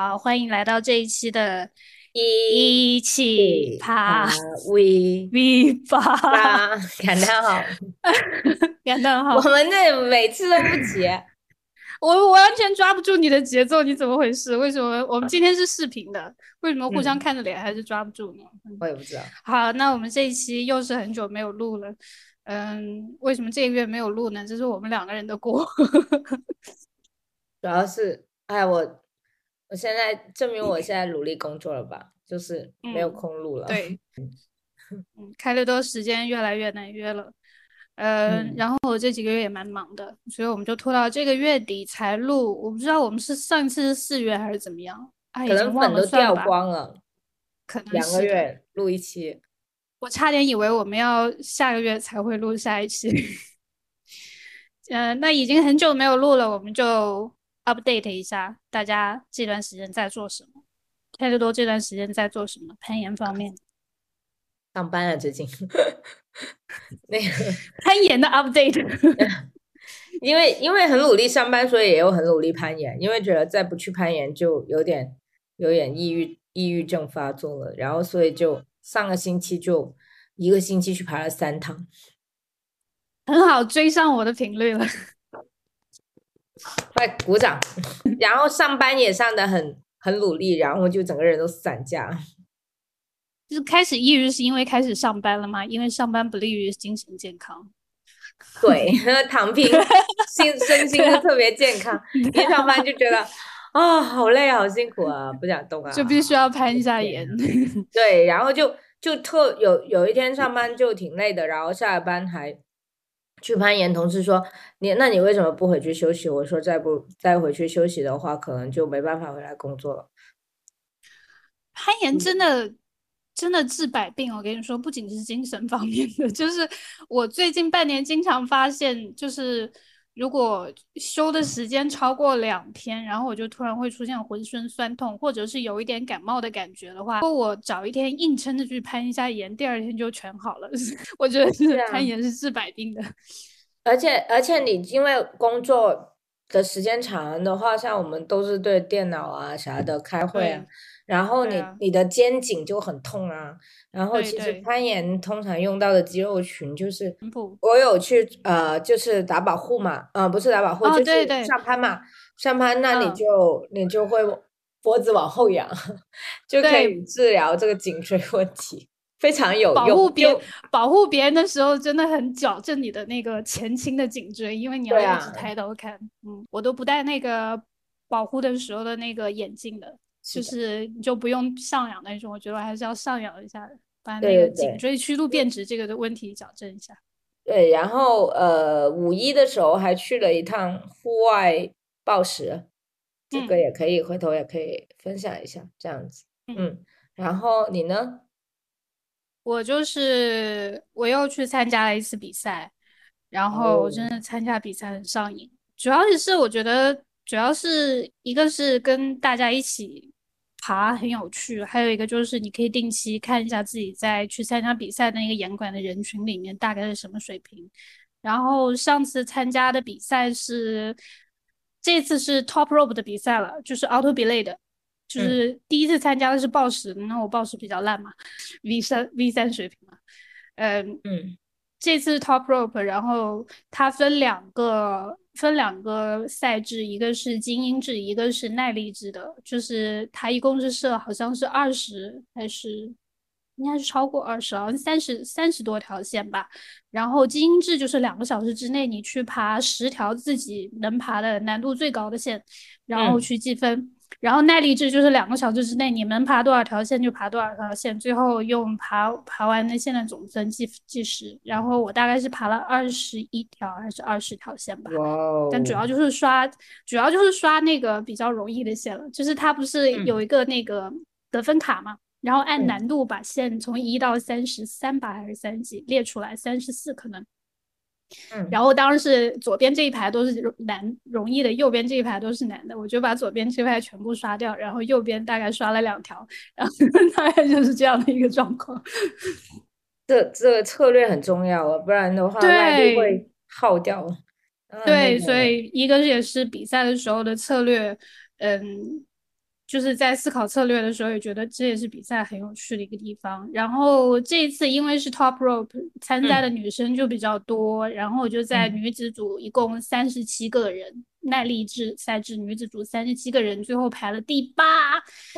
好，欢迎来到这一期的一一起爬 V V 吧，八，感叹号，感叹号我。们这每次都不结，我我完全抓不住你的节奏，你怎么回事？为什么我们今天是视频的？为什么互相嗯看着脸还是抓不住呢？我也不知道。好，那我们这一期又是很久没有录了。嗯，为什么这个月没有录呢？这是我们两个人的锅。主要是，哎，我我现在证明我现在努力工作了吧，就是没有嗯空录了。对，嗯，开了多时间越来越难约了。呃，嗯然后我这几个月也蛮忙的，所以我们就拖到这个月底才录。我不知道我们是上次是四月还是怎么样，可能粉都掉光了，可能两。个月录一期。我差点以为我们要下个月才会录下一期。呃，那已经很久没有录了，我们就 update 一下大家这段时间在做什么。开特多这段时间在做什么？攀岩方面，上班啊最近，那个 攀岩的 update。因为因为很努力上班，所以也有很努力攀岩。因为觉得再不去攀岩就有点有点抑郁抑郁症发作了，然后所以就上个星期就一个星期去爬了三趟。很好，追上我的频率了。快鼓掌！然后上班也上的很很努力，然后就整个人都散架。就是开始抑郁是因为开始上班了吗？因为上班不利于精神健康。对，躺平，心身心都特别健康。一上班就觉得啊、好累，好辛苦啊，不想动啊。就必须要攀一下对岩。对，然后就就特有有一天上班就挺累的，然后下了班还去攀岩。同事说你那你为什么不回去休息？我说再不再回去休息的话，可能就没办法回来工作了。攀岩嗯真的真的治百病，我跟你说，不仅是精神方面的，就是我最近半年经常发现，就是如果休的时间超过两天，然后我就突然会出现浑身酸痛，或者是有一点感冒的感觉的话，如果我找一天硬撑着去攀一下岩，第二天就全好了。我觉得是攀岩是治百病的。而且而且你因为工作的时间长的话，像我们都是对电脑啊啥的开会啊对，然后你、啊你的肩颈就很痛啊。然后其实攀岩通常用到的肌肉群就是我有去呃，就是打保护嘛，呃，不是打保护，哦就是上攀嘛，上攀那你嗯就、你就会脖子往后仰，就可以治疗这个颈椎问题，非常有用。保护别保护别人的时候，真的很矫正你的那个前倾的颈椎，因为你要一直啊抬头看。嗯，我都不戴那个保护的时候的那个眼镜的，就是是你就不用上扬那种。我觉得还是要上扬一下，把那个颈椎曲度变直这个的问题矫正一下。对，然后呃，五一的时候还去了一趟户外暴食，这个嗯也可以，回头也可以分享一下，这样子。嗯嗯，然后你呢？我就是我又去参加了一次比赛，然后我真哦的参加比赛很上瘾，主要也是我觉得主要是一个是跟大家一起爬很有趣，还有一个就是你可以定期看一下自己在去参加比赛的那个严管的人群里面大概是什么水平。然后上次参加的比赛是，这次是 Top Rope 的比赛了，就是 Auto Belay 的，就嗯。是第一次参加的是报时，那我报时比较烂嘛，V 三 V 三水平嘛，嗯，嗯。这次是 Top Rope，然后它分两个分两个赛制，一个是精英制，一个是耐力制的，就是它一共是设好像是二十还是应该是超过二十，好像三十三十多条线吧。然后精英制就是两个小时之内你去爬十条自己能爬的难度最高的线，然后嗯去计分。然后耐力制就是两个小时之内你能爬多少条线就爬多少条线，最后用爬爬完的线的总分计计时。然后我大概是爬了二十一条还是二十条线吧。哇哦，但主要就是刷，主要就是刷那个比较容易的线了。就是它不是嗯有一个那个得分卡嘛，然后按嗯难度把线从一到三十三吧还是三十几列出来，三十四可能。嗯，然后当时左边这一排都是容难容易的，右边这一排都是男的，我就把左边这排全部刷掉，然后右边大概刷了两条，然后 大概就是这样的一个状况。这这个策略很重要啊，不然的话耐力对会耗掉。嗯对，那个所以一个也是比赛的时候的策略，嗯，就是在思考策略的时候，也觉得这也是比赛很有趣的一个地方。然后这一次因为是 Top Rope 参加的女生就比较多，然后我就在女子组一共三十七个人，耐力制赛制女子组三十七个人，最后排了第八。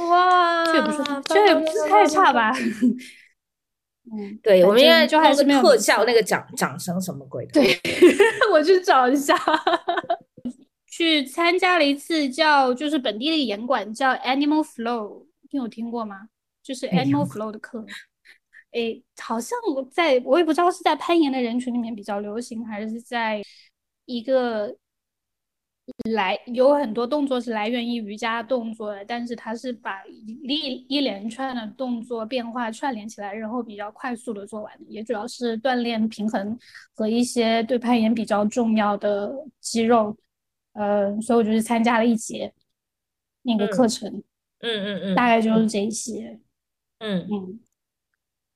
哇，这也不是这也不是太差吧？嗯，对，我们现在就还是没有特效那个掌掌声什么鬼的。对，我去找一下。去参加了一次叫就是本地的演馆叫 Animal Flow，你有听过吗？就是 Animal Flow 的课。哎，好像在我也不知道是在攀岩的人群里面比较流行，还是在一个。来有很多动作是来源于瑜伽动作的，但是它是把一一连串的动作变化串联起来，然后比较快速的做完的，也主要是锻炼平衡和一些对攀岩比较重要的肌肉。呃，所以我就是参加了一节那个课程，嗯嗯嗯，大概就是这一些。嗯嗯，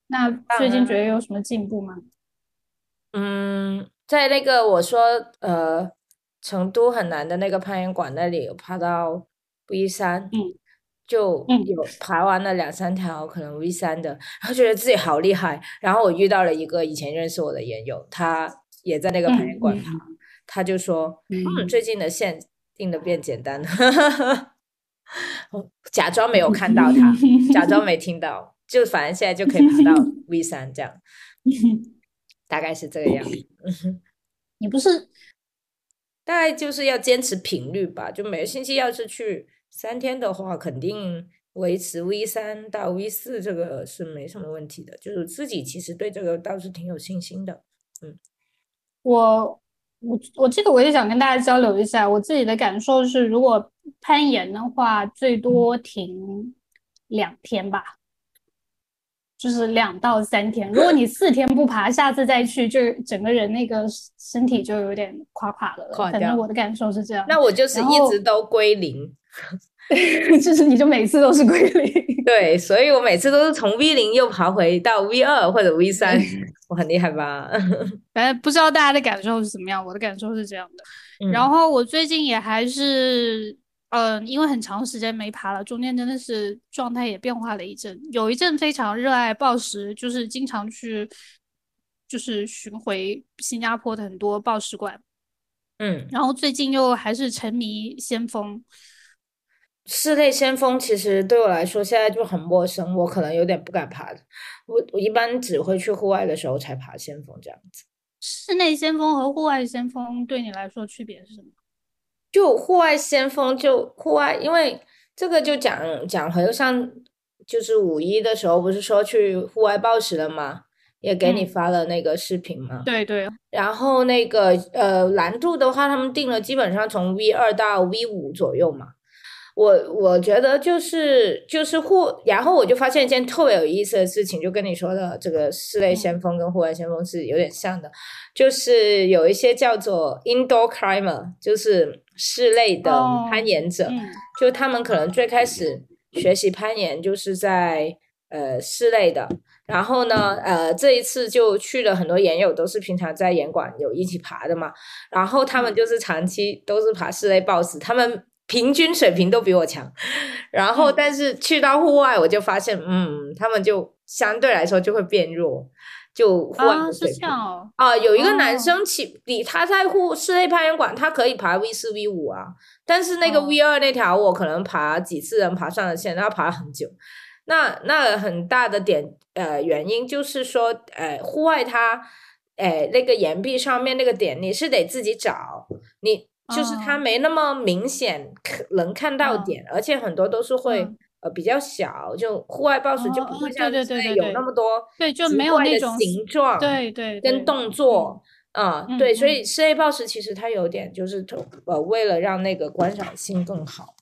那最近觉得有什么进步吗？嗯，在那个我说呃。成都很难的那个攀岩馆那里有爬到 V 三，嗯，就有爬完了两三条可能 V 三的，然后觉得自己好厉害。然后我遇到了一个以前认识我的岩友，他也在那个攀岩馆爬，他就说，嗯，最近的线定的变简单了，假装没有看到他，假装没听到，就反正现在就可以爬到 V 三这样，大概是这个样子。你不是？大概就是要坚持频率吧，就每个星期要是去三天的话，肯定维持 V 三到 V 四这个是没什么问题的。就是自己其实对这个倒是挺有信心的。嗯，我我我这个我也想跟大家交流一下，我自己的感受是，如果攀岩的话，最多停两天吧。就是两到三天，如果你四天不爬，下次再去，就整个人那个身体就有点垮垮的了。反正我的感受是这样。那我就是一直都归零，就是你就每次都是归零。对，所以我每次都是从 V 零又爬回到 V 二或者 V 三，我很厉害吧？反 正不知道大家的感受是怎么样，我的感受是这样的。然后我最近也还是。嗯，因为很长时间没爬了，中间真的是状态也变化了一阵。有一阵非常热爱暴食，就是经常去，就是巡回新加坡的很多暴食馆。嗯，然后最近又还是沉迷先锋。室内先锋其实对我来说现在就很陌生，我可能有点不敢爬。我我一般只会去户外的时候才爬先锋这样子。室内先锋和户外先锋对你来说区别是什么？就户外先锋，就户外，因为这个就讲讲回上，就是五一的时候不是说去户外报时了吗？也给你发了那个视频嘛。对对。然后那个呃难度的话，他们定了基本上从 V 二到 V 五左右嘛。我我觉得就是就是户，然后我就发现一件特别有意思的事情，就跟你说的这个室内先锋跟户外先锋是有点像的，就是有一些叫做 indoor climber，就是室内的攀岩者，就他们可能最开始学习攀岩就是在呃室内的，然后呢呃这一次就去了很多岩友都是平常在岩馆有一起爬的嘛，然后他们就是长期都是爬室内 boss，他们。平均水平都比我强，然后但是去到户外，我就发现，嗯，他们就相对来说就会变弱，就户外的水平啊。有一个男生起，比他在户室内攀岩馆，他可以爬 V 四 V 五啊，但是那个 V 二那条，我可能爬几次能爬上了线，要爬很久。那那很大的点，呃，原因就是说，呃，户外它，呃，那个岩壁上面那个点，你是得自己找你。就是它没那么明显，能看到点，而且很多都是会呃比较小，就户外 boss 就不会像室内有那么多对，就没有那种形状，对对，跟动作啊，对，所以室内 boss 其实它有点就是呃为了让那个观赏性更好，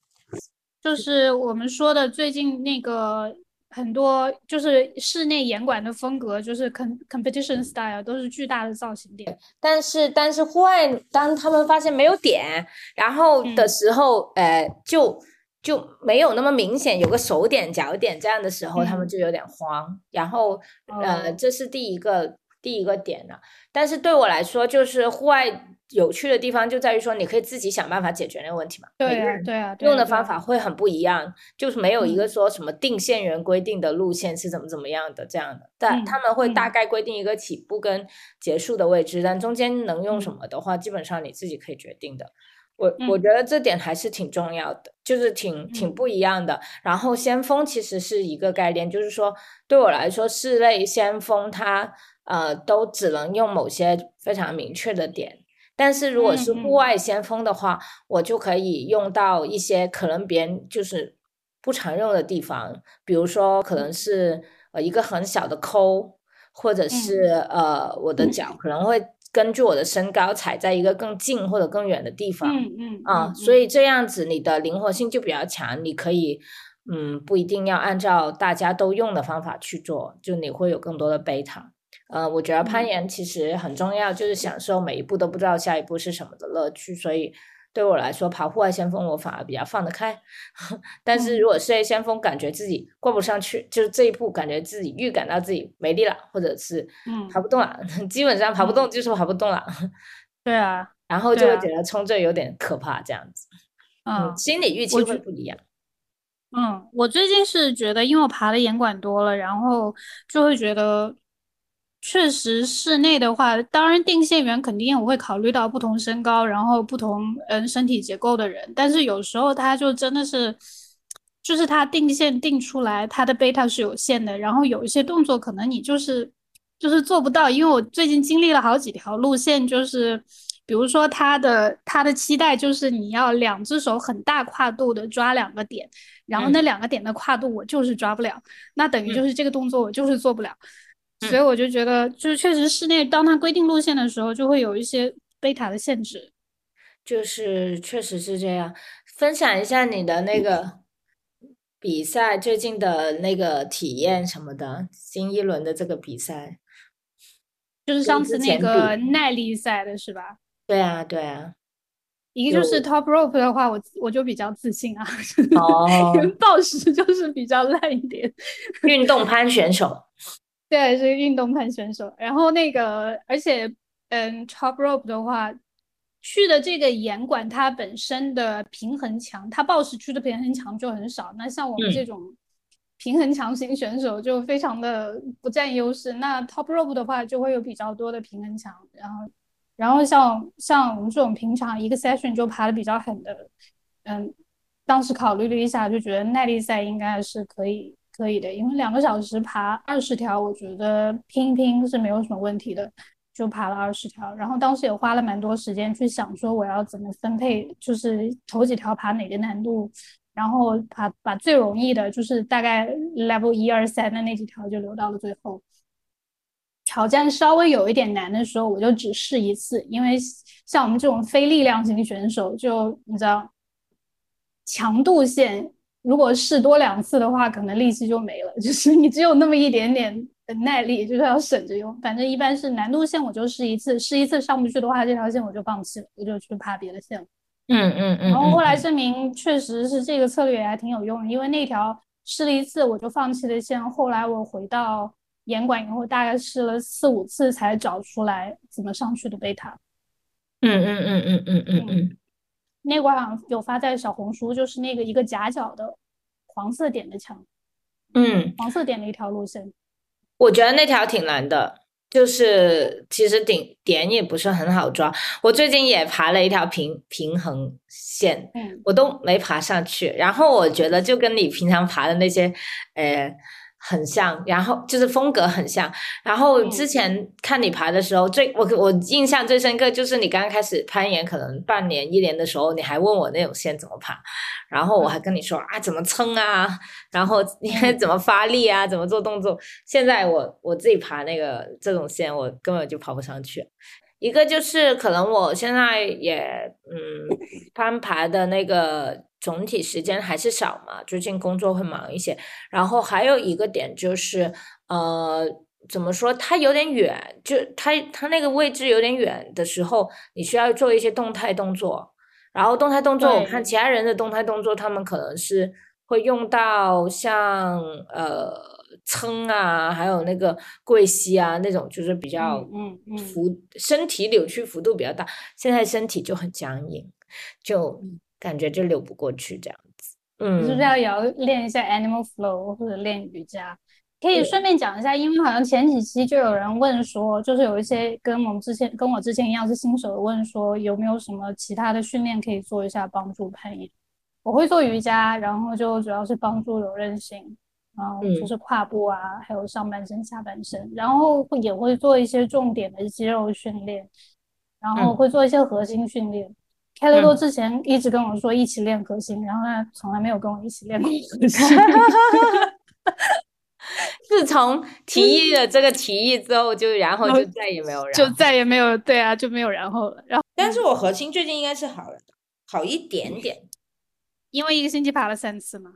就是我们说的最近那个。很多就是室内严管的风格，就是 com competition style，都是巨大的造型点。但是，但是户外当他们发现没有点，然后的时候，呃，就就没有那么明显，有个手点、脚点这样的时候，他们就有点慌。然后，呃，这是第一个第一个点了。但是对我来说，就是户外有趣的地方就在于说，你可以自己想办法解决那个问题嘛。对啊，对啊，用的方法会很不一样，就是没有一个说什么定线员规定的路线是怎么怎么样的这样的，但他们会大概规定一个起步跟结束的位置，但中间能用什么的话，基本上你自己可以决定的。我我觉得这点还是挺重要的，就是挺挺不一样的。然后先锋其实是一个概念，就是说对我来说，室内先锋它呃都只能用某些非常明确的点，但是如果是户外先锋的话，我就可以用到一些可能别人就是不常用的地方，比如说可能是呃一个很小的抠，或者是呃我的脚可能会。根据我的身高踩在一个更近或者更远的地方，嗯嗯啊，所以这样子你的灵活性就比较强，你可以嗯不一定要按照大家都用的方法去做，就你会有更多的贝塔。呃，我觉得攀岩其实很重要，就是享受每一步都不知道下一步是什么的乐趣，所以。对我来说，爬户外先锋我反而比较放得开，但是如果事业先锋，感觉自己过不上去，就是这一步感觉自己预感到自己没力了，或者是嗯爬不动了，基本上爬不动就是爬不动了。对啊，然后就会觉得冲这有点可怕，这样子，嗯，心理预期会不一样。嗯，我最近是觉得，因为我爬的岩馆多了，然后就会觉得。确实，室内的话，当然定线员肯定我会考虑到不同身高，然后不同嗯身体结构的人。但是有时候他就真的是，就是他定线定出来，他的贝塔是有限的。然后有一些动作可能你就是就是做不到，因为我最近经历了好几条路线，就是比如说他的他的期待就是你要两只手很大跨度的抓两个点，然后那两个点的跨度我就是抓不了，那等于就是这个动作我就是做不了。所以我就觉得，就是确实室内，当它规定路线的时候，就会有一些贝塔的限制。就是确实是这样。分享一下你的那个比赛最近的那个体验什么的，新一轮的这个比赛，就是上次那个耐力赛的是吧？对啊，对啊。一个就是 top rope 的话，我我就比较自信啊。哦。暴食就是比较烂一点。运动攀选手。对，是运动派选手。然后那个，而且，嗯，top rope 的话，去的这个岩馆，它本身的平衡强，它 boss 区的平衡强就很少。那像我们这种平衡强型选手，就非常的不占优势。那 top rope 的话，就会有比较多的平衡强。然后，然后像像我们这种平常一个 session 就爬的比较狠的，嗯，当时考虑了一下，就觉得耐力赛应该是可以。可以的，因为两个小时爬二十条，我觉得拼一拼是没有什么问题的，就爬了二十条。然后当时也花了蛮多时间去想说我要怎么分配，就是头几条爬哪个难度，然后把把最容易的，就是大概 level 一二三的那几条就留到了最后。挑战稍微有一点难的时候，我就只试一次，因为像我们这种非力量型选手，就你知道强度线。如果试多两次的话，可能力气就没了。就是你只有那么一点点的耐力，就是要省着用。反正一般是难度线，我就试一次，试一次上不去的话，这条线我就放弃了，我就去爬别的线了。嗯嗯嗯。然后后来证明确实是这个策略还挺有用的，因为那条试了一次我就放弃的线，后来我回到严管以后，大概试了四五次才找出来怎么上去的贝塔。嗯嗯嗯嗯嗯嗯嗯。那块好像有发在小红书，就是那个一个夹角的黄色点的墙，嗯，黄色点的一条路线。我觉得那条挺难的，就是其实顶点也不是很好抓。我最近也爬了一条平平衡线，嗯，我都没爬上去。然后我觉得就跟你平常爬的那些，呃。很像，然后就是风格很像。然后之前看你爬的时候，最我我印象最深刻就是你刚刚开始攀岩，可能半年一年的时候，你还问我那种线怎么爬，然后我还跟你说啊怎么撑啊，然后你还 怎么发力啊，怎么做动作。现在我我自己爬那个这种线，我根本就爬不上去。一个就是可能我现在也嗯攀爬的那个。总体时间还是少嘛，最近工作会忙一些。然后还有一个点就是，呃，怎么说？它有点远，就它它那个位置有点远的时候，你需要做一些动态动作。然后动态动作，我看其他人的动态动作，他们可能是会用到像呃撑啊，还有那个跪膝啊，那种就是比较嗯嗯幅身体扭曲幅度比较大。现在身体就很僵硬，就感觉就流不过去这样子。嗯，是不是要也要练一下 Animal Flow 或者练瑜伽？可以顺便讲一下，因为好像前几期就有人问说，就是有一些跟我们之前跟我之前一样是新手问说，有没有什么其他的训练可以做一下帮助攀岩？我会做瑜伽，然后就主要是帮助柔韧性，然后就是胯部啊，还有上半身、下半身，然后也会做一些重点的肌肉训练，然后会做一些核心训练。开德多之前一直跟我说一起练核心，然后他从来没有跟我一起练过核心。自从提议了这个提议之后，就然后就再也没有然，就再也没有对啊，就没有然后了。然后，但是我核心最近应该是好了，好一点点，因为一个星期爬了三次嘛。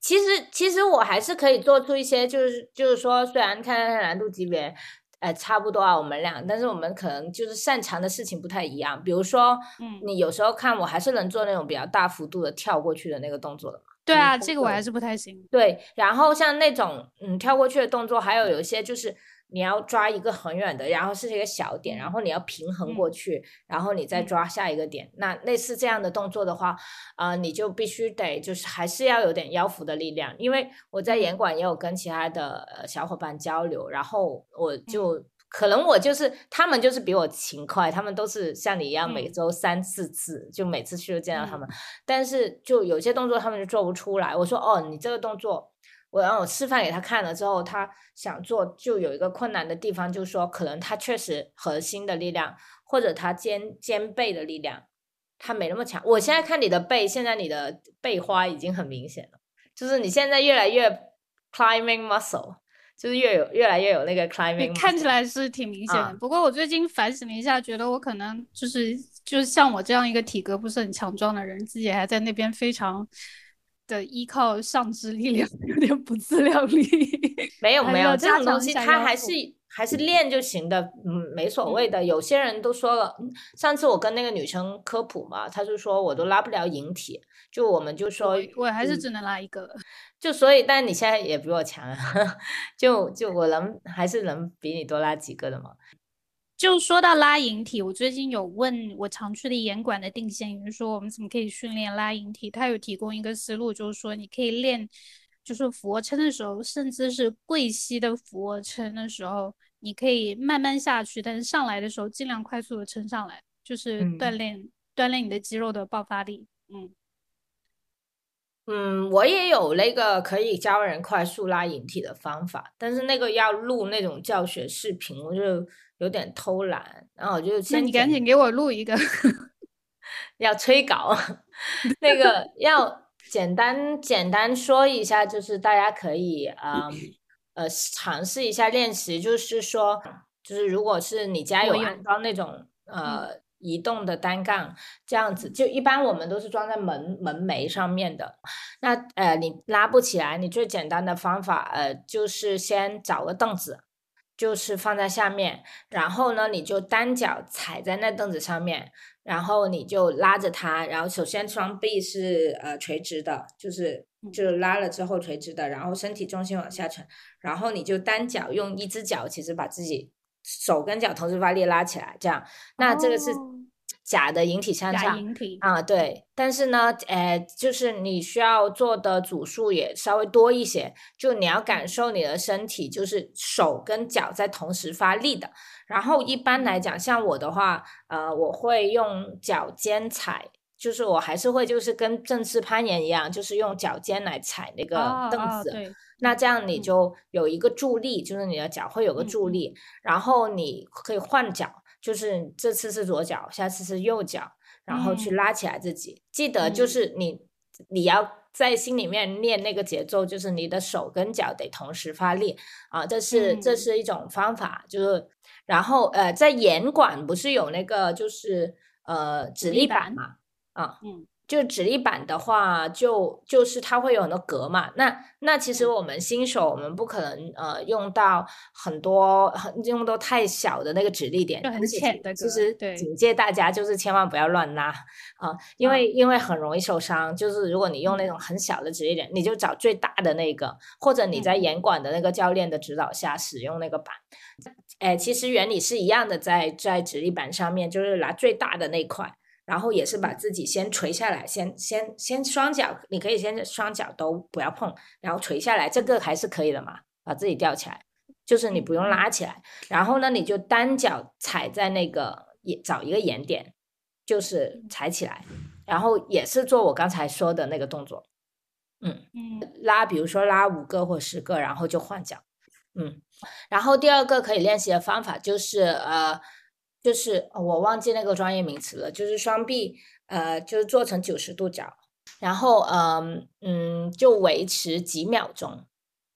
其实，其实我还是可以做出一些，就是就是说，虽然看难度级别，呃，差不多啊，我们俩，但是我们可能就是擅长的事情不太一样。比如说，嗯，你有时候看我还是能做那种比较大幅度的跳过去的那个动作的嘛。对啊，这个我还是不太行。对，然后像那种嗯跳过去的动作，还有有一些就是你要抓一个很远的，然后是一个小点，然后你要平衡过去，然后你再抓下一个点。那类似这样的动作的话，啊，你就必须得就是还是要有点腰腹的力量，因为我在严管也有跟其他的小伙伴交流，然后我就。可能我就是他们，就是比我勤快，他们都是像你一样每周三四次，就每次去都见到他们。但是就有些动作他们就做不出来。我说哦，你这个动作，我让我示范给他看了之后，他想做就有一个困难的地方，就是说可能他确实核心的力量或者他肩肩背的力量他没那么强。我现在看你的背，现在你的背花已经很明显了，就是你现在越来越 climbing muscle。就是越有越来越有那个 climbing，看起来是挺明显的。不过我最近反省了一下，觉得我可能就是就是像我这样一个体格不是很强壮的人，自己还在那边非常的依靠上肢力量，有点不自量力。没有没有这种东西，它还是还是练就行的，嗯，没所谓的。有些人都说了，上次我跟那个女生科普嘛，她就说我都拉不了引体，就我们就说我还是只能拉一个。就所以，但你现在也比我强啊，就就我能还是能比你多拉几个的嘛。就说到拉引体，我最近有问我常去的严管的定线员说，我们怎么可以训练拉引体？他有提供一个思路，就是说你可以练，就是俯卧撑的时候，甚至是跪膝的俯卧撑的时候，你可以慢慢下去，但是上来的时候尽量快速的撑上来，就是锻炼锻炼你的肌肉的爆发力。嗯。嗯，我也有那个可以教人快速拉引体的方法，但是那个要录那种教学视频，我就有点偷懒，然后我就那你赶紧给我录一个，要催稿，那个 要简单简单说一下，就是大家可以啊呃尝试一下练习，就是说，就是如果是你家有安装那种呃。移动的单杠这样子，就一般我们都是装在门门楣上面的。那呃，你拉不起来，你最简单的方法呃，就是先找个凳子，就是放在下面，然后呢，你就单脚踩在那凳子上面，然后你就拉着它，然后首先双臂是呃垂直的，就是就是拉了之后垂直的，然后身体重心往下沉，然后你就单脚用一只脚，其实把自己。手跟脚同时发力拉起来，这样，那这个是假的引体向上啊，对。但是呢，呃，就是你需要做的组数也稍微多一些，就你要感受你的身体，就是手跟脚在同时发力的。然后一般来讲，像我的话，呃，我会用脚尖踩，就是我还是会就是跟正式攀岩一样，就是用脚尖来踩那个凳子。那这样你就有一个助力，就是你的脚会有个助力，然后你可以换脚，就是这次是左脚，下次是右脚，然后去拉起来自己。记得就是你你要在心里面练那个节奏，就是你的手跟脚得同时发力啊，这是这是一种方法。就是然后呃，在严管不是有那个就是呃指力板嘛啊，嗯，就直立板的话，就就是它会有很多格嘛。那那其实我们新手，我们不可能呃用到很多很用到太小的那个直立点，就很浅的。其实警戒大家就是千万不要乱拉啊，因为因为很容易受伤。就是如果你用那种很小的直立点，你就找最大的那个，或者你在严管的那个教练的指导下使用那个板。哎，其实原理是一样的，在在直立板上面就是拿最大的那块。然后也是把自己先垂下来，先先先双脚，你可以先双脚都不要碰，然后垂下来，这个还是可以的嘛，把自己吊起来，就是你不用拉起来。然后呢，你就单脚踩在那个眼，找一个眼点，就是踩起来，然后也是做我刚才说的那个动作，嗯嗯，拉，比如说拉五个或十个，然后就换脚，嗯。然后第二个可以练习的方法就是呃。就是我忘记那个专业名词了，就是双臂，呃，就是做成九十度角，然后，嗯嗯，就维持几秒钟。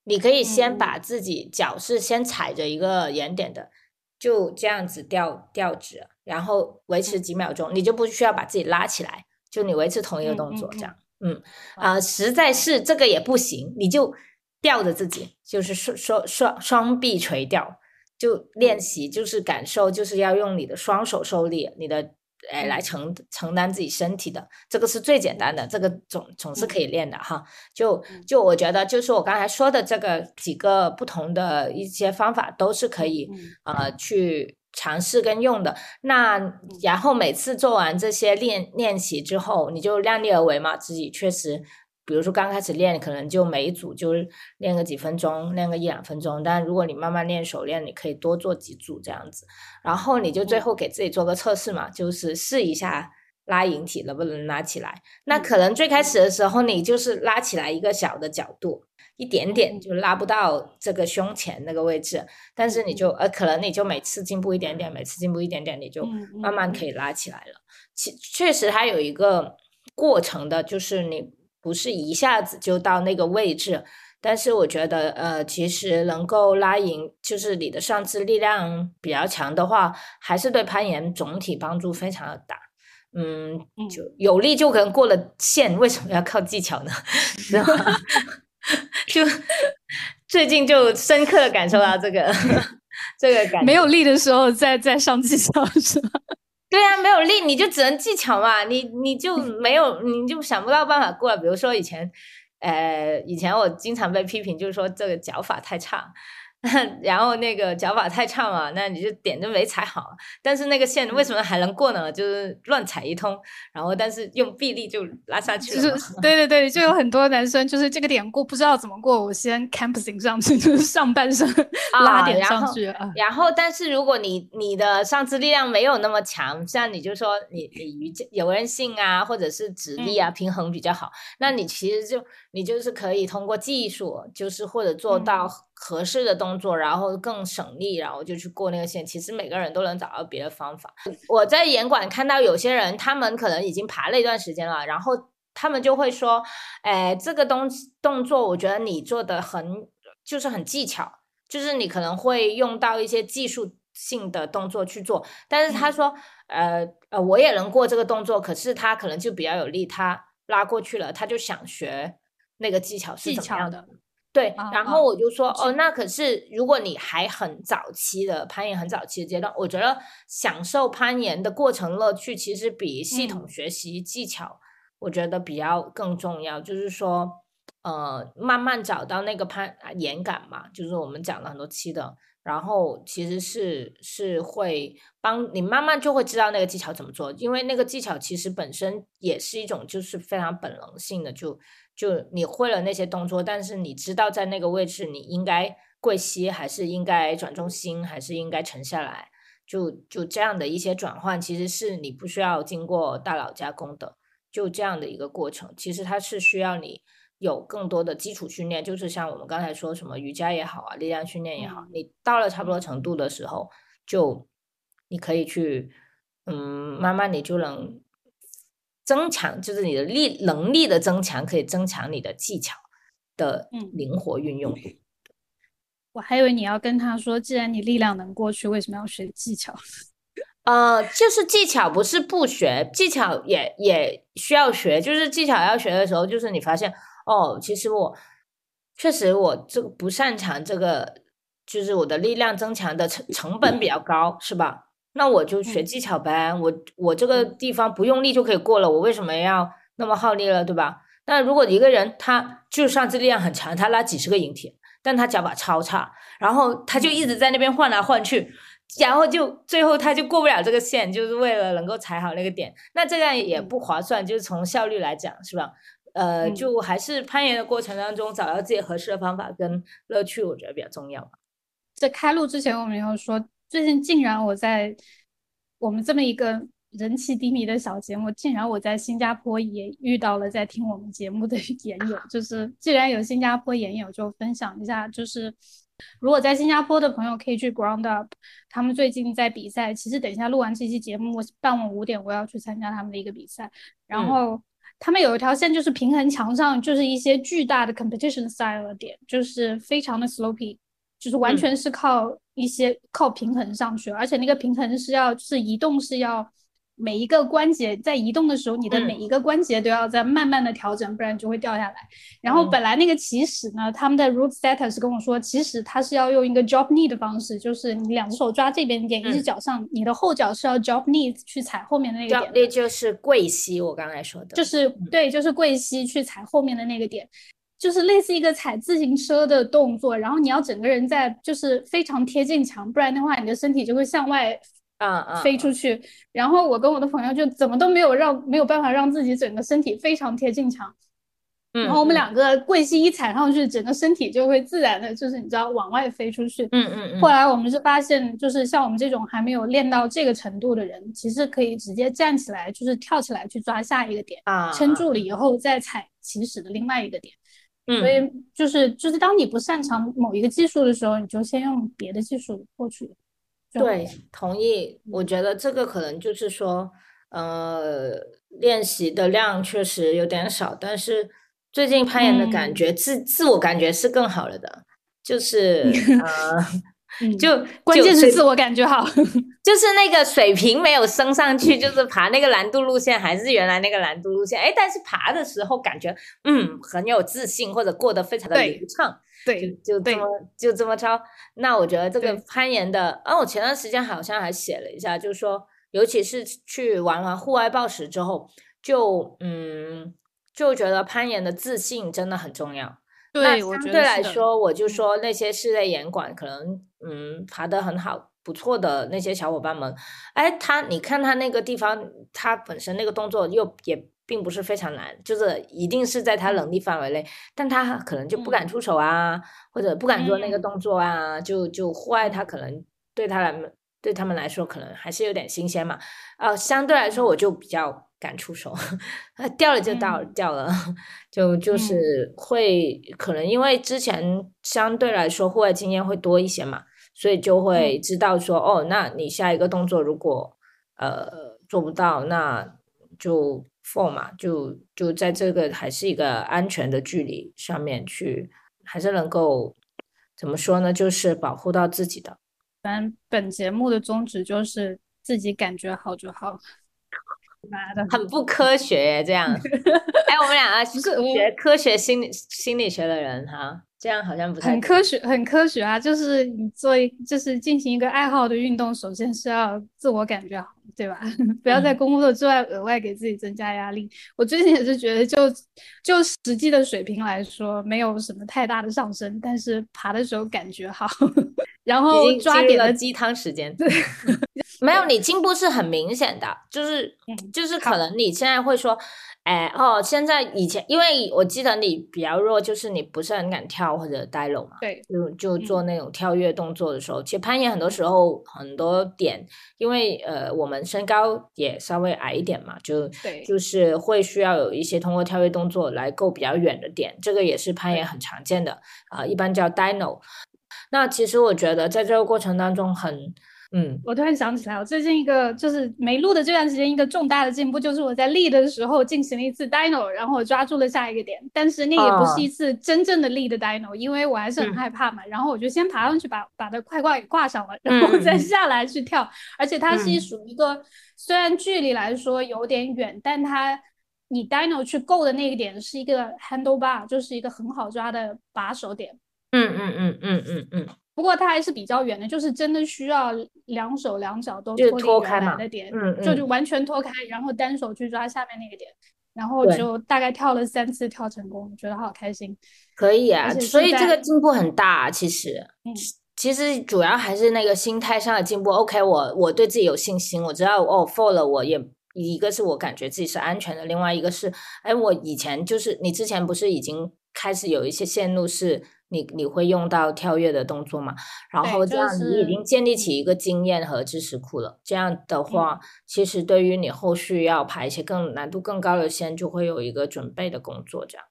你可以先把自己脚是先踩着一个圆点的，就这样子吊吊直，然后维持几秒钟，你就不需要把自己拉起来，就你维持同一个动作这样。嗯啊，实在是这个也不行，你就吊着自己，就是双双双双臂垂吊。就练习，就是感受，就是要用你的双手受力，你的哎来承承担自己身体的，这个是最简单的，这个总总是可以练的哈。就就我觉得，就是我刚才说的这个几个不同的一些方法，都是可以呃去尝试跟用的。那然后每次做完这些练练习之后，你就量力而为嘛，自己确实。比如说刚开始练，可能就每一组就练个几分钟，练个一两分钟。但如果你慢慢练熟练，你可以多做几组这样子。然后你就最后给自己做个测试嘛，就是试一下拉引体能不能拉起来。那可能最开始的时候，你就是拉起来一个小的角度，一点点就拉不到这个胸前那个位置。但是你就呃，可能你就每次进步一点点，每次进步一点点，你就慢慢可以拉起来了。其确实它有一个过程的，就是你。不是一下子就到那个位置，但是我觉得，呃，其实能够拉赢，就是你的上肢力量比较强的话，还是对攀岩总体帮助非常的大。嗯，就有力就可能过了线，为什么要靠技巧呢？就最近就深刻的感受到这个 这个感，没有力的时候再再上技巧是吗？对啊，没有力你就只能技巧嘛，你你就没有，你就想不到办法过了。比如说以前，呃，以前我经常被批评，就是说这个脚法太差。然后那个脚法太差嘛，那你就点就没踩好。但是那个线为什么还能过呢？就是乱踩一通，然后但是用臂力就拉下去了。就是对对对，就有很多男生就是这个点过不知道怎么过，我先 camping 上去，就是上半身拉点上去。然后，但是如果你你的上肢力量没有那么强，像你就说你你瑜伽柔韧性啊，或者是直立啊，平衡比较好，那你其实就你就是可以通过技术，就是或者做到。合适的动作，然后更省力，然后就去过那个线。其实每个人都能找到别的方法。我在严管看到有些人，他们可能已经爬了一段时间了，然后他们就会说：“哎，这个东动作，我觉得你做的很，就是很技巧，就是你可能会用到一些技术性的动作去做。”但是他说：“呃呃，我也能过这个动作，可是他可能就比较有力，他拉过去了，他就想学那个技巧是怎么样的。”对，然后我就说哦，那可是如果你还很早期的攀岩，很早期的阶段，我觉得享受攀岩的过程乐趣，其实比系统学习技巧，我觉得比较更重要。就是说，呃，慢慢找到那个攀岩感嘛，就是我们讲了很多期的，然后其实是是会帮你慢慢就会知道那个技巧怎么做，因为那个技巧其实本身也是一种就是非常本能性的就。就你会了那些动作，但是你知道在那个位置你应该跪膝，还是应该转重心，还是应该沉下来？就就这样的一些转换，其实是你不需要经过大脑加工的，就这样的一个过程。其实它是需要你有更多的基础训练，就是像我们刚才说什么瑜伽也好啊，力量训练也好，你到了差不多程度的时候，就你可以去，嗯，慢慢你就能。增强就是你的力能力的增强，可以增强你的技巧的灵活运用。我还以为你要跟他说，既然你力量能过去，为什么要学技巧？呃，就是技巧不是不学，技巧也也需要学。就是技巧要学的时候，就是你发现哦，其实我确实我这个不擅长这个，就是我的力量增强的成成本比较高，是吧？那我就学技巧呗。我我这个地方不用力就可以过了，我为什么要那么耗力了，对吧？那如果一个人他就上肢力量很强，他拉几十个引体，但他脚法超差，然后他就一直在那边换来换去。然后就最后他就过不了这个线，就是为了能够踩好那个点，那这样也不划算。就是从效率来讲，是吧？呃，就还是攀岩的过程当中找到自己合适的方法跟乐趣，我觉得比较重要。在开录之前，我们有说，最近竟然我在我们这么一个人气低迷的小节目，竟然我在新加坡也遇到了在听我们节目的 岩友，就是既然有新加坡岩友，就分享一下，就是。如果在新加坡的朋友可以去 Ground Up，他们最近在比赛。其实等一下录完这期节目，傍晚五点我要去参加他们的一个比赛。然后他们有一条线，就是平衡墙上就是一些巨大的 competition style 的点，就是非常的 slopy，就是完全是靠一些靠平衡上去，而且那个平衡是要是移动是要。每一个关节在移动的时候，你的每一个关节都要在慢慢的调整，不然就会掉下来。然后本来那个起始呢，他们的 root setter 是跟我说，起始他是要用一个 drop knee 的方式，就是你两只手抓这边点，一只脚上，你的后脚是要 drop knee 去踩后面的那个点。那就是跪膝，我刚才说的。就是对，就是跪膝去踩后面的那个点，就是类似一个踩自行车的动作。然后你要整个人在就是非常贴近墙，不然的话你的身体就会向外。啊啊！飞出去，然后我跟我的朋友就怎么都没有让没有办法让自己整个身体非常贴近墙，然后我们两个跪膝一踩上去，整个身体就会自然的，就是你知道往外飞出去。嗯嗯嗯。后来我们是发现，就是像我们这种还没有练到这个程度的人，其实可以直接站起来，就是跳起来去抓下一个点，啊，撑住了以后再踩起始的另外一个点。嗯。所以就是就是当你不擅长某一个技术的时候，你就先用别的技术获取。对，同意。我觉得这个可能就是说，呃，练习的量确实有点少，但是最近攀岩的感觉，自自我感觉是更好了的，就是 呃。就关键是自我感觉好，就是那个水平没有升上去，就是爬那个难度路线还是原来那个难度路线，哎，但是爬的时候感觉嗯很有自信，或者过得非常的流畅，对，就这么就这么着。那我觉得这个攀岩的，啊，我前段时间好像还写了一下，就是说，尤其是去玩完户外暴食之后，就嗯就觉得攀岩的自信真的很重要。那相对来说，我就说那些室内岩馆可能，嗯，爬得很好、不错的那些小伙伴们，哎，他你看他那个地方，他本身那个动作又也并不是非常难，就是一定是在他能力范围内，但他可能就不敢出手啊，或者不敢做那个动作啊，就就户外他可能对他来对他们来说可能还是有点新鲜嘛，啊，相对来说我就比较。敢出手，掉了就掉掉了，就就是会可能因为之前相对来说户外经验会多一些嘛，所以就会知道说哦，那你下一个动作如果呃做不到，那就 fall 嘛，就就在这个还是一个安全的距离上面去，还是能够怎么说呢？就是保护到自己的。反正本节目的宗旨就是自己感觉好就好。妈的，很不科学耶！这样，哎，我们两个是学科学心理心理学的人哈，这样好像不太很科学，很科学啊！就是你做，就是进行一个爱好的运动，首先是要自我感觉好，对吧？不要在工作之外额外给自己增加压力。我最近也是觉得，就就实际的水平来说，没有什么太大的上升，但是爬的时候感觉好，然后抓点了鸡汤时间。对。没有，你进步是很明显的，就是就是可能你现在会说，哎哦，现在以前因为我记得你比较弱，就是你不是很敢跳或者呆楼嘛，对，就就做那种跳跃动作的时候，其实攀岩很多时候很多点，因为呃我们身高也稍微矮一点嘛，就对，就是会需要有一些通过跳跃动作来够比较远的点，这个也是攀岩很常见的啊，一般叫 dino。那其实我觉得在这个过程当中很。嗯，我突然想起来，我最近一个就是没录的这段时间，一个重大的进步就是我在立的时候进行了一次 dino，然后我抓住了下一个点，但是那也不是一次真正的立的 dino，因为我还是很害怕嘛，然后我就先爬上去把把它快挂给挂上了，然后再下来去跳，而且它是属于一个虽然距离来说有点远，但它你 dino 去够的那个点是一个 handle bar，就是一个很好抓的把手点。嗯嗯嗯嗯嗯嗯。不过它还是比较远的，就是真的需要两手两脚都脱开来的点，嗯就就完全脱开，然后单手去抓下面那个点，然后就大概跳了三次跳成功，觉得好开心。可以啊，所以这个进步很大，其实，嗯，其实主要还是那个心态上的进步。OK，我我对自己有信心，我知道哦，for 了，我也一个是我感觉自己是安全的，另外一个是，哎，我以前就是你之前不是已经开始有一些线路是。你你会用到跳跃的动作嘛？然后这样你已经建立起一个经验和知识库了。这样的话，其实对于你后续要排一些更难度更高的线，就会有一个准备的工作。这样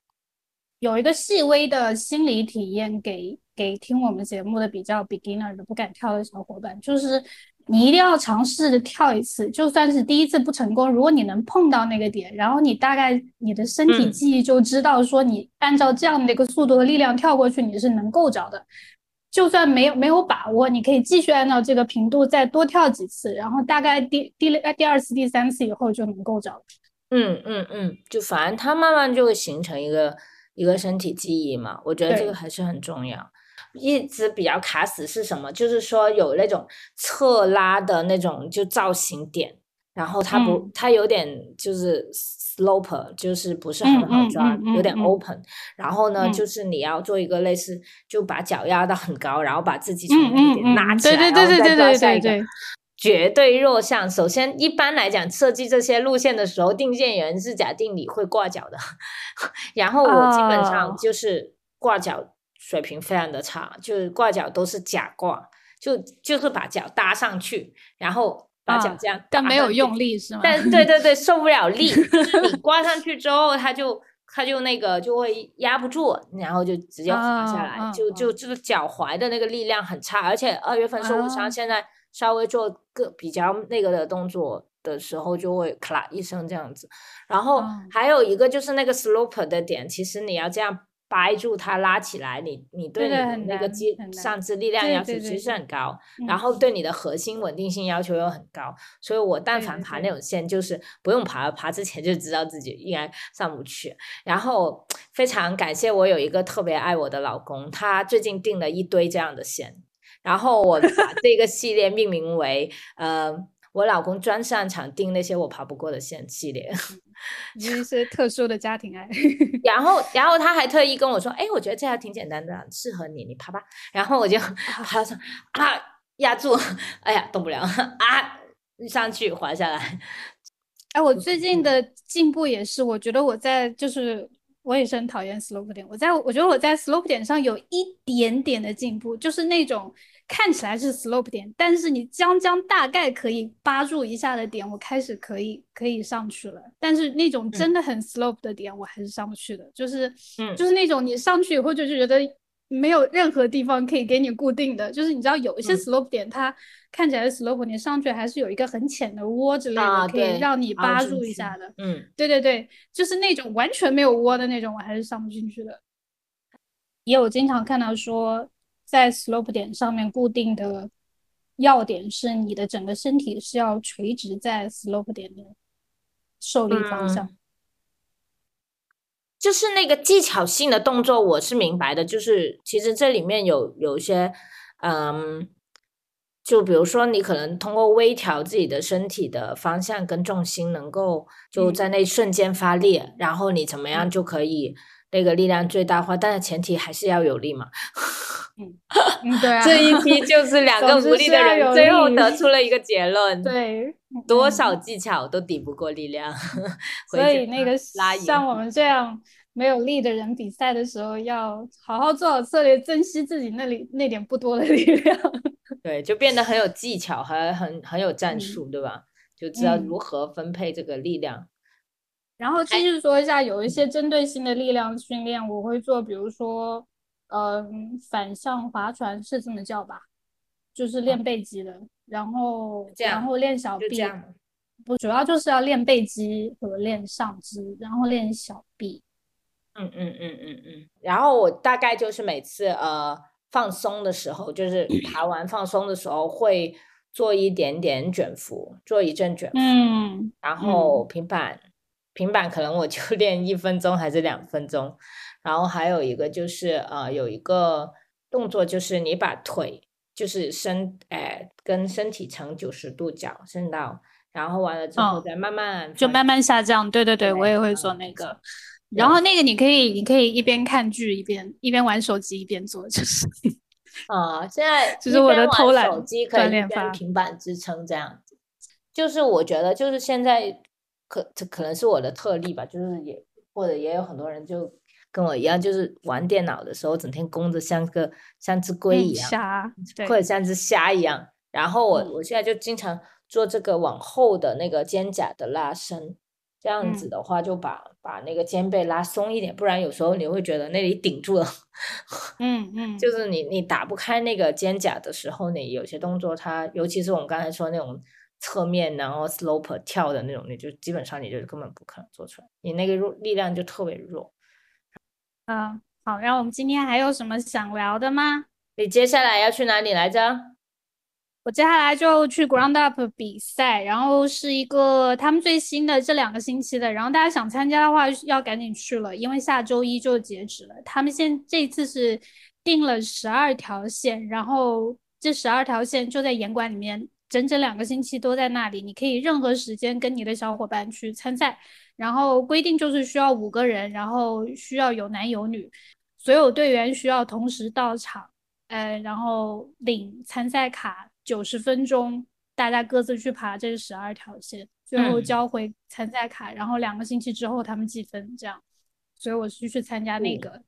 有一个细微的心理体验给给听我们节目的比较 beginner 的不敢跳的小伙伴，就是。你一定要尝试着跳一次，就算是第一次不成功，如果你能碰到那个点，然后你大概你的身体记忆就知道说你按照这样的一个速度和力量跳过去，你是能够着的。就算没有没有把握，你可以继续按照这个频度再多跳几次，然后大概第第第二次、第三次以后就能够着。嗯嗯嗯，就反正它慢慢就会形成一个一个身体记忆嘛，我觉得这个还是很重要。一直比较卡死是什么？就是说有那种侧拉的那种就造型点，然后它不，它有点就是 slope，就是不是很好抓，有点 open。然后呢，就是你要做一个类似，就把脚压到很高，然后把自己从那点拉起来，然后再抓下一个。绝对弱项。首先，一般来讲，设计这些路线的时候，定线员是假定你会挂脚的，然后我基本上就是挂脚。水平非常的差，就是挂脚都是假挂，就就是把脚搭上去，然后把脚这样，但没有用力是吗？但对对对，受不了力，你挂上去之后，它就它就那个就会压不住，然后就直接滑下来，就就这个脚踝的那个力量很差，而且二月份受伤，现在稍微做个比较那个的动作的时候，就会咔啦一声这样子。然后还有一个就是那个 slope 的点，其实你要这样。掰住它拉起来，你你对你的那个肌上肢力量要求其实很高，然后对你的核心稳定性要求又很高，所以我但凡爬那种线，就是不用爬，爬之前就知道自己应该上不去。然后非常感谢我有一个特别爱我的老公，他最近订了一堆这样的线，然后我把这个系列命名为呃。我老公专擅长定那些我爬不过的线系列，一些特殊的家庭爱。然后，然后他还特意跟我说：“哎，我觉得这还挺简单的，适合你，你爬吧。”然后我就爬上啊，压住，哎呀，动不了啊，上去滑下来。哎，我最近的进步也是，我觉得我在就是我也是很讨厌 slope 点，我在我觉得我在 slope 点上有一点点的进步，就是那种。看起来是 slope 点，但是你将将大概可以扒住一下的点，我开始可以可以上去了。但是那种真的很 slope 的点，我还是上不去的。就是，就是那种你上去以后就觉得没有任何地方可以给你固定的。就是你知道有一些 slope 点，它看起来 slope，你上去还是有一个很浅的窝之类的，可以让你扒住一下的。嗯，对对对，就是那种完全没有窝的那种，我还是上不进去的。也有经常看到说。在 slope 点上面固定的要点是你的整个身体是要垂直在 slope 点的受力方向，就是那个技巧性的动作，我是明白的。就是其实这里面有有一些，嗯，就比如说你可能通过微调自己的身体的方向跟重心，能够就在那瞬间发力，然后你怎么样就可以那个力量最大化，但是前提还是要有力嘛。嗯，对啊，这一批就是两个无力的人，最后得出了一个结论：对，多少技巧都抵不过力量。所以那个像我们这样没有力的人，比赛的时候要好好做好策略，珍惜自己那里那点不多的力量。对，就变得很有技巧，还很很有战术，对吧？就知道如何分配这个力量。然后继续说一下，有一些针对性的力量训练，我会做，比如说。嗯，反向划船是这么叫吧？就是练背肌的，然后然后练小臂，就这样吗？不主要就是要练背肌和练上肢，然后练小臂。嗯嗯嗯嗯嗯。然后我大概就是每次呃放松的时候，就是 爬完放松的时候会做一点点卷腹，做一阵卷腹，嗯然后平板平板可能我就 练一分钟还是两分钟，然后还有一个就是呃有一个动作就是你把腿就是伸哎跟身体成九十度角伸到，然后完了之后哦再慢慢放就慢慢下降。对对对，对我也会做嗯那个。然后那个你可以，你可以一边看剧一边一边玩手机一边做，就是啊、现在 就是我的偷懒手机可以平板支撑这样子，就是我觉得就是现在可这可能是我的特例吧，就是也或者也有很多人就跟我一样，就是玩电脑的时候整天弓着像个像只龟嗯一样，虾，或者像只虾一样。然后我嗯我现在就经常做这个往后的那个肩胛的拉伸，这样子嗯的话就把把那个肩背拉松一点，不然有时候你会觉得那里顶住了。嗯嗯，就是你你打不开那个肩胛的时候，你有些动作它，尤其是我们刚才说那种侧面然后 slope 跳的那种，你就基本上你就根本不可能做出来，你那个弱力量就特别弱。嗯，好，然后我们今天还有什么想聊的吗？你接下来要去哪里来着？我接下来就去 Ground Up 比赛，然后是一个他们最新的这两个星期的，然后大家想参加的话要赶紧去了，因为下周一就截止了。他们现这次是定了十二条线，然后这十二条线就在严管里面，整整两个星期都在那里，你可以任何时间跟你的小伙伴去参赛。然后规定就是需要五个人，然后需要有男有女，所有队员需要同时到场。呃，然后领参赛卡，九十分钟，大家各自去爬这十二条线，最后嗯交回参赛卡，然后两个星期之后他们计分，这样。所以我是去参加那嗯个，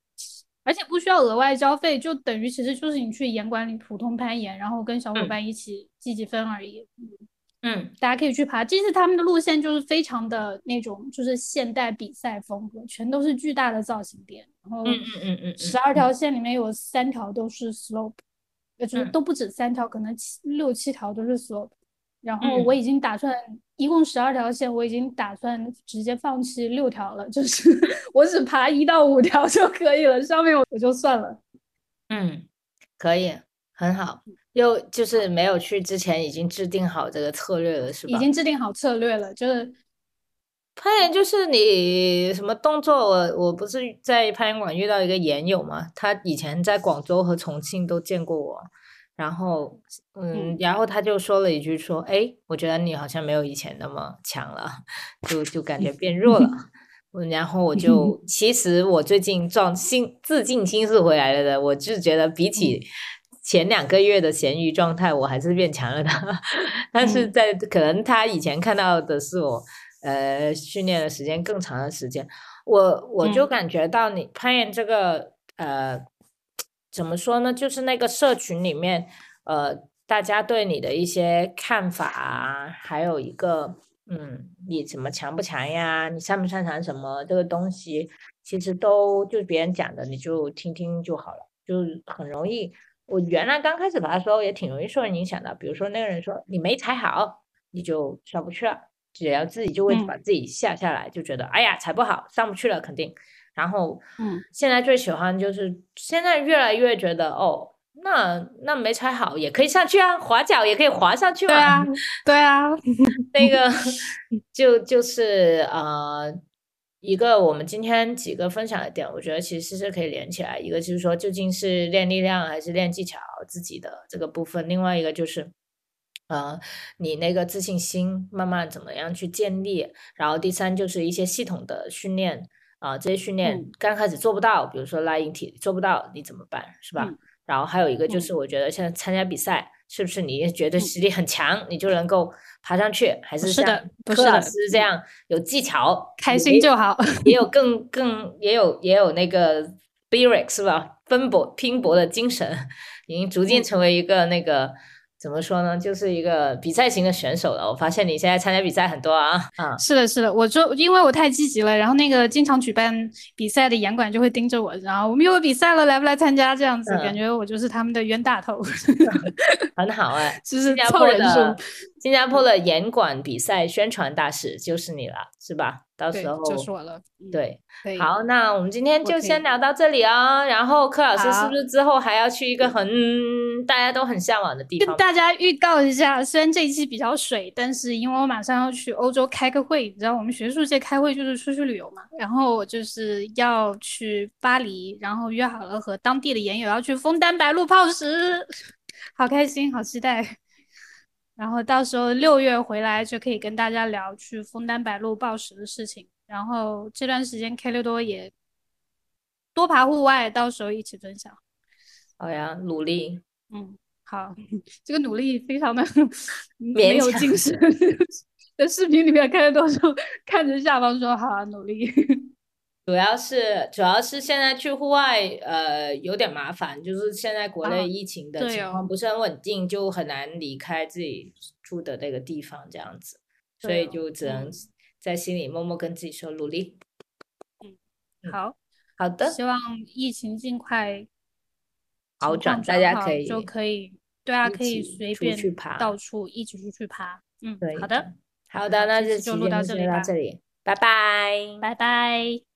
而且不需要额外交费，就等于其实就是你去岩馆里普通攀岩，然后跟小伙嗯伴一起积积分而已。嗯大家可以去爬。这次他们的路线就是非常的那种，就是现代比赛风格，全都是巨大的造型点。然后嗯嗯嗯嗯十二条线里面有三条都是 slope，呃，就是嗯都不止三条，可能七六七条都是 slope。然后嗯我已经打算，一共十二条线，我已经打算直接放弃六条了，就是 我只爬一到五条就可以了，上面我我就算了。嗯，可以，很好。又就是没有去之前已经制定好这个策略了，是吧？已经制定好策略了，就是攀岩就是你什么动作，我我不是在攀岩馆遇到一个岩友嘛，他以前在广州和重庆都见过我，然后嗯，嗯然后他就说了一句说，哎，我觉得你好像没有以前那么强了，就就感觉变弱了。嗯然后我就 其实我最近撞心自尽心是回来了的，我就觉得比起前两个月的咸鱼状态，我还是变强了的。但是嗯在可能他以前看到的是我。呃，训练的时间更长的时间，我我就嗯感觉到你攀岩这个呃，怎么说呢？就是那个社群里面，呃，大家对你的一些看法啊，还有一个嗯，你怎么强不强呀？你擅不擅长什么这个东西，其实都就是别人讲的，你就听听就好了，就很容易。我原来刚开始爬的时候也挺容易受人影响的，比如说那个人说你没踩好，你就上不去了。只要自己就会嗯把自己下下来，就觉得哎呀踩不好，上不去了肯定。然后，嗯，现在最喜欢就是现在越来越觉得哦，那那没踩好也可以上去啊，滑脚也可以滑上去嘛。对啊，对啊，那个就就是呃，一个我们今天几个分享的点，我觉得其实是可以连起来。一个就是说，究竟是练力量还是练技巧自己的这个部分；另外一个就是。呃，你那个自信心慢慢怎么样去建立？然后第三就是一些系统的训练啊、这些训练嗯刚开始做不到，比如说拉引体做不到，你怎么办？是吧？嗯然后还有一个就是，嗯我觉得现在参加比赛，是不是你也觉得嗯实力很强，你就能够爬上去？还是像柯老师这样有技巧，开心就好。也有更更也有也有那个 b i r i c 是吧？奔波拼搏的精神，已经逐渐嗯成为一个那个怎么说呢，就是一个比赛型的选手了。我发现你现在参加比赛很多啊，啊，是的，是的，我就因为我太积极了，然后那个经常举办比赛的严管就会盯着我，然后我们又有比赛了，来不来参加？这样子，感觉我就是他们的冤大头。很好哎，就是凑人数。新加坡的严管比赛宣传大使就是你了，是吧？到时候就是我了。对，好，那我们今天就先聊到这里哦。然后柯老师是不是之后还要去一个很大家都很向往的地方？跟大家预告一下，虽然这一期比较水，但是因为我马上要去欧洲开个会，你知道我们学术界开会就是出去旅游嘛。然后我就是要去巴黎，然后约好了和当地的研友要去枫丹白露泡石，好开心，好期待。然后到时候六月回来就可以跟大家聊去枫丹白露报时的事情。然后这段时间 K 六多也多爬户外，到时候一起分享。好呀，努力。嗯，好，这个努力非常的 没有精神。在视频里面看的都是看着下方说好努力。主要是主要是现在去户外，呃，有点麻烦，就是现在国内疫情的情况不是很稳定，就很难离开自己住的那个地方，这样子，所以就只能在心里默默跟自己说努力。嗯，好好的，希望疫情尽快好转，大家可以就可以对啊，可以随便到处一起出去爬。嗯，好的，好的，那就录到这里到这里，拜拜，拜拜。